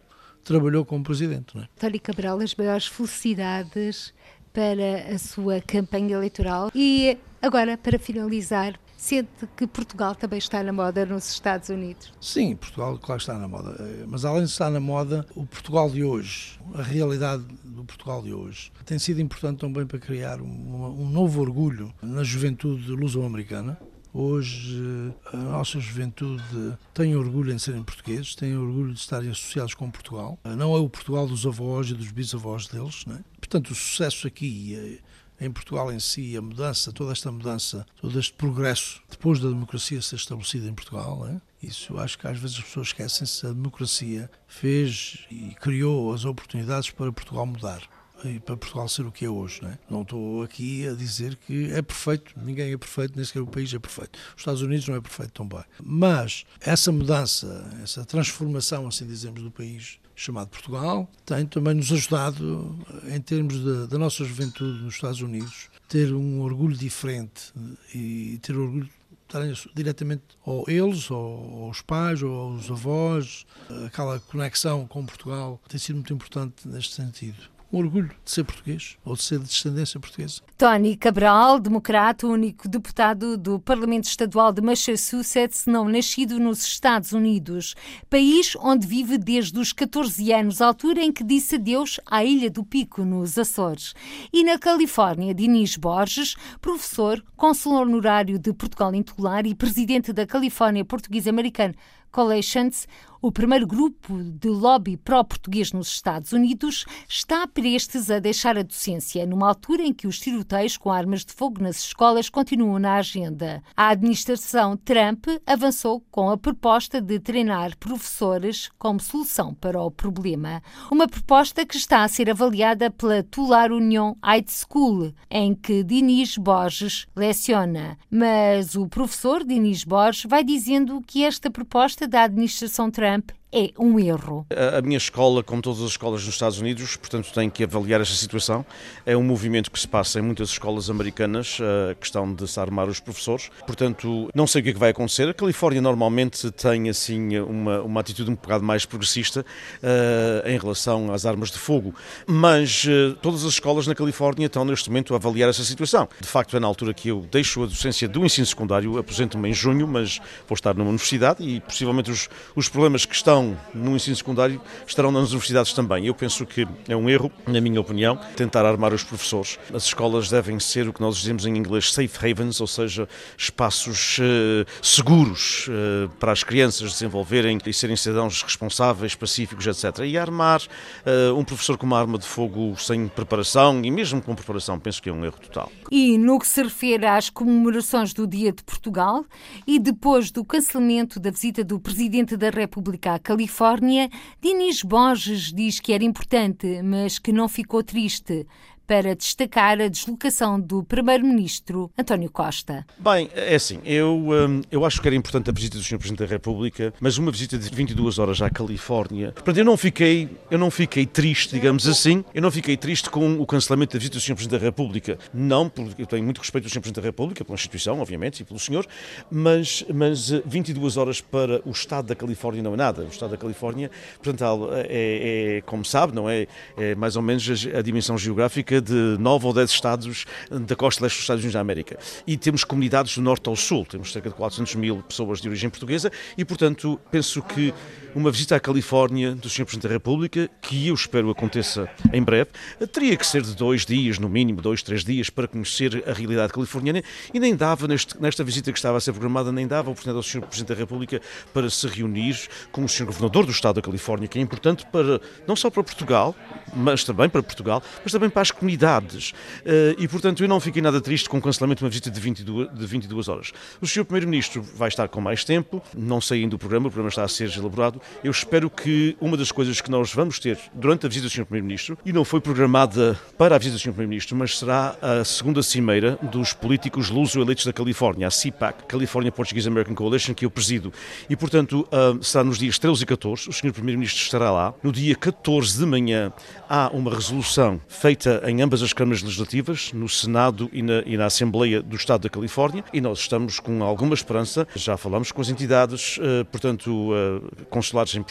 trabalhou como presidente. Não é?
Tony Cabral, as maiores felicidades para a sua campanha eleitoral e agora, para finalizar, sente que Portugal também está na moda nos Estados Unidos?
Sim, Portugal, claro, está na moda. Mas além de estar na moda, o Portugal de hoje, a realidade do Portugal de hoje, tem sido importante também para criar um, um novo orgulho na juventude luso-americana. Hoje a nossa juventude tem orgulho em serem portugueses, tem orgulho de estarem associados com Portugal. Não é o Portugal dos avós e dos bisavós deles. É? Portanto, o sucesso aqui eh, em Portugal em si, a mudança, toda esta mudança, todo este progresso, depois da democracia ser estabelecida em Portugal, é? isso acho que às vezes as pessoas esquecem-se, a democracia fez e criou as oportunidades para Portugal mudar e para Portugal ser o que é hoje. Não, é? não estou aqui a dizer que é perfeito, ninguém é perfeito, nem sequer o país é perfeito. Os Estados Unidos não é perfeito também. Mas essa mudança, essa transformação, assim dizemos, do país chamado Portugal, tem também nos ajudado, em termos da nossa juventude nos Estados Unidos, ter um orgulho diferente e ter orgulho estarem diretamente ou eles, ou aos pais, ou aos avós, aquela conexão com Portugal tem sido muito importante neste sentido um orgulho de ser português ou de ser de descendência portuguesa.
Tony Cabral, democrata, único deputado do Parlamento Estadual de Massachusetts, não nascido nos Estados Unidos, país onde vive desde os 14 anos, altura em que disse adeus à Ilha do Pico, nos Açores. E na Califórnia, Dinis Borges, professor, consul honorário de Portugal Insular e presidente da Califórnia Português-Americana Coalitions, o primeiro grupo de lobby pró-português nos Estados Unidos, está prestes a deixar a docência, numa altura em que os tiroteios com armas de fogo nas escolas continuam na agenda. A administração Trump avançou com a proposta de treinar professores como solução para o problema. Uma proposta que está a ser avaliada pela Tular Union High School, em que Dinis Borges leciona. Mas o professor Dinis Borges vai dizendo que esta proposta da administração Trump Trump é um erro.
A, minha escola, como todas as escolas nos Estados Unidos, portanto tem que avaliar esta situação. É um movimento que se passa em muitas escolas americanas, a questão de se armar os professores. Portanto, não sei o que é que vai acontecer. A Califórnia normalmente tem assim uma, uma atitude um bocado mais progressista uh, em relação às armas de fogo. Mas uh, todas as escolas na Califórnia estão neste momento a avaliar essa situação. De facto, é na altura que eu deixo a docência do ensino secundário, aposento-me em junho, mas vou estar numa universidade e possivelmente os, os problemas que estão estão no ensino secundário estarão nas universidades também. Eu penso que é um erro, na minha opinião, tentar armar os professores. As escolas devem ser o que nós dizemos em inglês safe havens, ou seja, espaços uh, seguros uh, para as crianças desenvolverem e serem cidadãos responsáveis, pacíficos, etc. E armar uh, um professor com uma arma de fogo sem preparação e mesmo com preparação, penso que é um erro total.
E no que se refere às comemorações do Dia de Portugal e depois do cancelamento da visita do Presidente da República à Califórnia, Dinis Borges diz que era importante, mas que não ficou triste para destacar a deslocação do Primeiro-Ministro António Costa.
Bem, é assim, eu, hum, eu acho que era importante a visita do Sr. Presidente da República, mas uma visita de 22 horas à Califórnia. Portanto, eu não fiquei, eu não fiquei triste, digamos assim, eu não fiquei triste com o cancelamento da visita do Sr. Presidente da República. Não, porque eu tenho muito respeito do Sr. Presidente da República, pela instituição, obviamente, e pelo senhor, mas, mas 22 eh, horas para o Estado da Califórnia não é nada. O Estado da Califórnia, portanto, é, é como sabe, não é, é mais ou menos a dimensão geográfica cerca de nove ou dez estados da costa leste dos Estados Unidos da América. E temos comunidades do norte ao sul, temos cerca de 400 mil pessoas de origem portuguesa e, portanto, penso que uma visita à Califórnia do Sr. Presidente da República, que eu espero aconteça em breve, teria que ser de dois dias, no mínimo, dois, três dias, para conhecer a realidade californiana e nem dava, neste, nesta visita que estava a ser programada, nem dava a oportunidade ao Sr. Presidente da República para se reunir com o Sr. Governador do Estado da Califórnia, que é importante para, não só para Portugal, mas também para Portugal, mas também para as comunidades. Eh, e, portanto, eu não fiquei nada triste com o cancelamento de uma visita de 22, de 22 horas. O Sr. Primeiro-Ministro vai estar com mais tempo, não sei ainda do programa, o programa está a ser elaborado, eu espero que uma das coisas que nós vamos ter durante a visita do Sr. Primeiro-Ministro, e não foi programada para a visita do Sr. Primeiro-Ministro, mas será a segunda cimeira dos políticos luso-eleitos da Califórnia, a CPAC, California Portuguese American Coalition, que eu presido. E, portanto, ah, será nos dias 13 e 14, o Sr. Primeiro-Ministro estará lá. No dia 14 de manhã há uma resolução feita em ambas as câmaras legislativas, no Senado e na, e na Assembleia do Estado da Califórnia, e nós estamos com alguma esperança, já falamos com as entidades, ah, portanto, ah, consulares em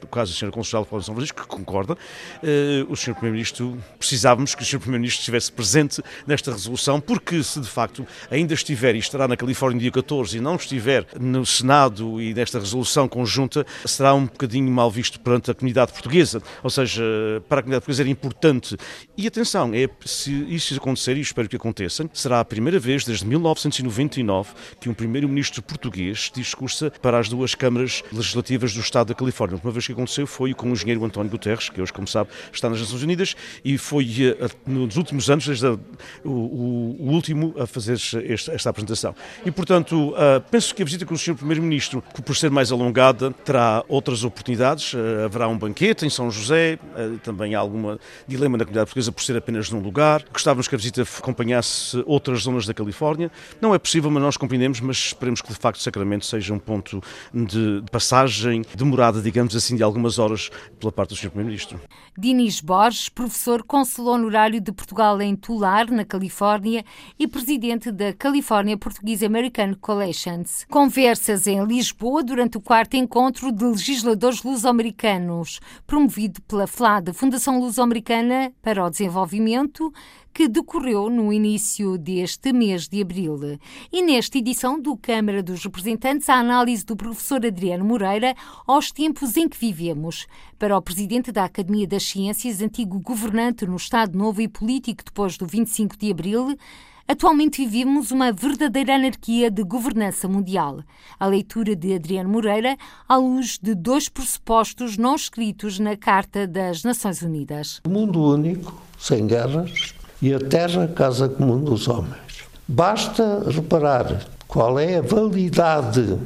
do caso da Sra. Conselheira de São Francisco, que concorda, eh, o Sr. Primeiro-Ministro, precisávamos que o Sr. Primeiro-Ministro estivesse presente nesta resolução, porque se de facto ainda estiver e estará na Califórnia no dia 14 e não estiver no Senado e nesta resolução conjunta, será um bocadinho mal visto perante a comunidade portuguesa. Ou seja, para a comunidade portuguesa era importante. E atenção, é, se isso acontecer, e espero que aconteça, será a primeira vez desde 1999 que um Primeiro-Ministro português discursa para as duas câmaras legislativas do Estado da Califórnia. A última vez que aconteceu foi com o engenheiro António Guterres, que hoje, como sabe, está nas Nações Unidas e foi eh, nos últimos anos, desde o, o, o, último, a fazer esta, apresentação. E, portanto, uh, penso que a visita com o Sr. Primeiro-Ministro, por ser mais alongada, terá outras oportunidades. Uh, haverá um banquete em São José, uh, também há algum dilema na comunidade portuguesa por ser apenas num lugar. Gostávamos que a visita acompanhasse outras zonas da Califórnia. Não é possível, mas nós compreendemos, mas esperemos que de facto Sacramento seja um ponto de passagem demorada digamos assim, de algumas horas pela parte do Sr. Primeiro-Ministro.
Dinis Borges, professor consul honorário de Portugal em Tular, na Califórnia, e presidente da California Portuguese American Coalitions. Conversas em Lisboa durante o quarto encontro de legisladores luso-americanos, promovido pela FLAD, Fundação Luso-Americana para o Desenvolvimento, que decorreu no início deste mês de abril. E nesta edição do Câmara dos Representantes, a análise do professor Adriano Moreira aos tempos em que vivemos. Para o presidente da Academia das Ciências, antigo governante no Estado Novo e político depois do 25 de abril, Atualmente vivemos uma verdadeira anarquia de governança mundial. A leitura de Adriano Moreira à luz de dois pressupostos não escritos na Carta das Nações Unidas.
O mundo único, sem guerras, e a terra casa comum dos homens. Basta reparar qual é a validade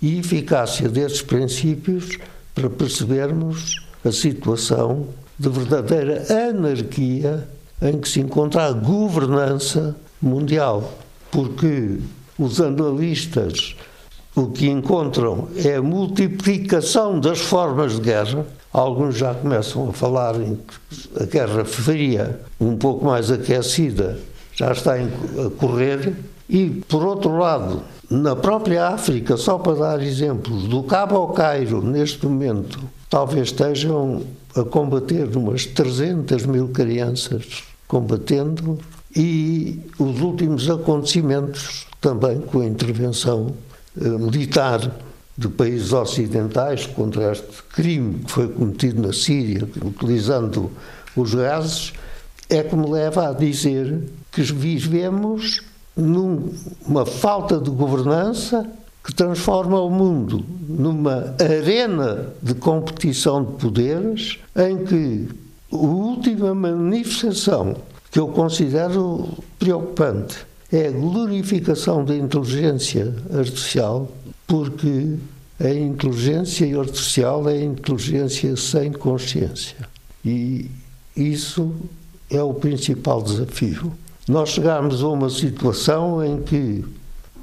e eficácia destes princípios para percebermos a situação de verdadeira anarquia em que se encontra a governança mundial. Porque os analistas o que encontram é a multiplicação das formas de guerra, Alguns já começam a falar em que a Guerra Fria, um pouco mais aquecida, já está a correr. E, por outro lado, na própria África, só para dar exemplos, do Cabo ao Cairo, neste momento, talvez estejam a combater umas 300 mil crianças combatendo e os últimos acontecimentos também com a intervenção eh, militar de países ocidentais contra este crime que foi cometido na Síria, utilizando os gases, é que me leva a dizer que vivemos numa falta de governança que transforma o mundo numa arena de competição de poderes em que a última manifestação que eu considero preocupante é a glorificação da inteligência artificial, porque a inteligência artificial é a inteligência sem consciência. E isso é o principal desafio. Nós chegamos a uma situação em que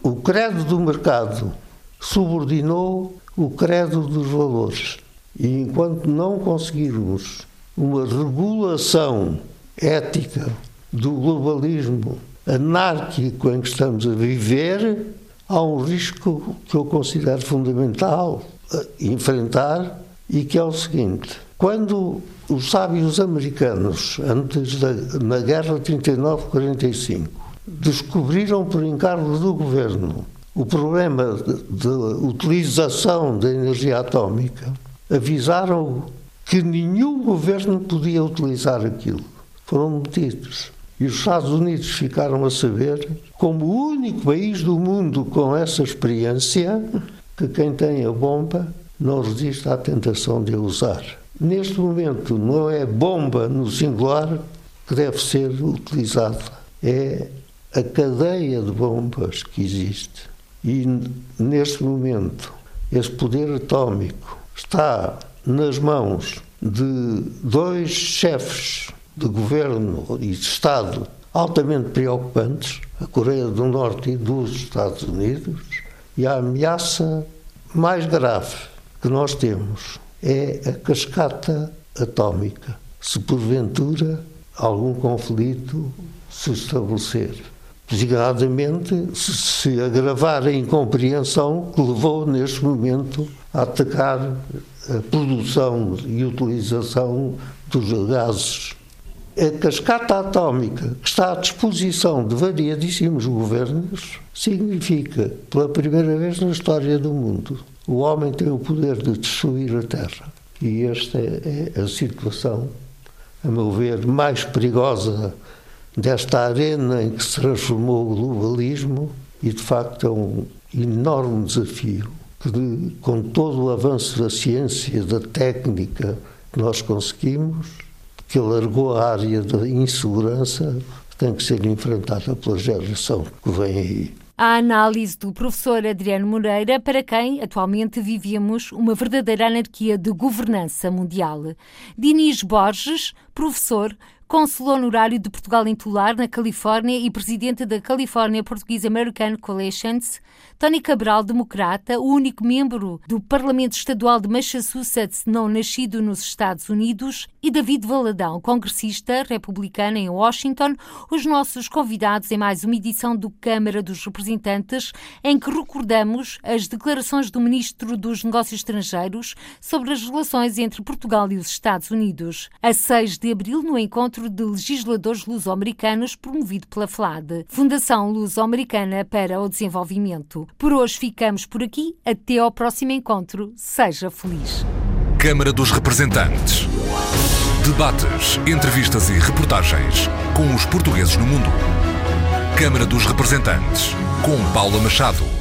o credo do mercado subordinou o credo dos valores. E enquanto não conseguirmos uma regulação ética do globalismo anárquico em que estamos a viver, há um risco que eu considero fundamental enfrentar e que é o seguinte: quando os sábios americanos, antes da na guerra 39-45, descobriram por encargo do governo o problema de, utilização da energia atómica, avisaram que nenhum governo podia utilizar aquilo. Foram metidos. E os Estados Unidos ficaram a saber, como o único país do mundo com essa experiência, que quem tem a bomba não resiste à tentação de a usar. Neste momento, não é bomba no singular que deve ser utilizada, é a cadeia de bombas que existe. E neste momento, esse poder atómico está nas mãos de dois chefes de governo e de Estado altamente preocupantes, a Coreia do Norte e dos Estados Unidos, e a ameaça mais grave que nós temos é a cascata atómica, se porventura algum conflito se estabelecer. Designadamente, se, agravar a incompreensão que levou neste momento a atacar a produção e utilização dos gases. A cascata atómica que está à disposição de variadíssimos governos significa, pela primeira vez na história do mundo, o homem tem o poder de destruir a Terra. E esta é, é a situação, a meu ver, mais perigosa desta arena em que se transformou o globalismo e, de facto, é um enorme desafio que, com todo o avanço da ciência, da técnica que nós conseguimos, que alargou a área da insegurança, tem que ser enfrentada pela geração que vem aí
a análise do professor Adriano Moreira, para quem atualmente vivemos uma verdadeira anarquia de governança mundial. Dinis Borges, professor, cônsul honorário de Portugal em Tular, na Califórnia, e presidente da California Portuguese American Coalitions, Tony Cabral, democrata, o único membro do Parlamento Estadual de Massachusetts não nascido nos Estados Unidos, e David Valadão, congressista republicano em Washington, os nossos convidados em mais uma edição do Câmara dos Representantes, em que recordamos as declarações do Ministro dos Negócios Estrangeiros sobre as relações entre Portugal e os Estados Unidos. A 6 de abril, no encontro de legisladores luso-americanos promovido pela FLAD, Fundação Luso-Americana para o Desenvolvimento. Por hoje ficamos por aqui. Até ao próximo encontro. Seja feliz.
Câmara dos Representantes. Debates, entrevistas e reportagens com os portugueses no mundo. Câmara dos Representantes, com Paula Machado.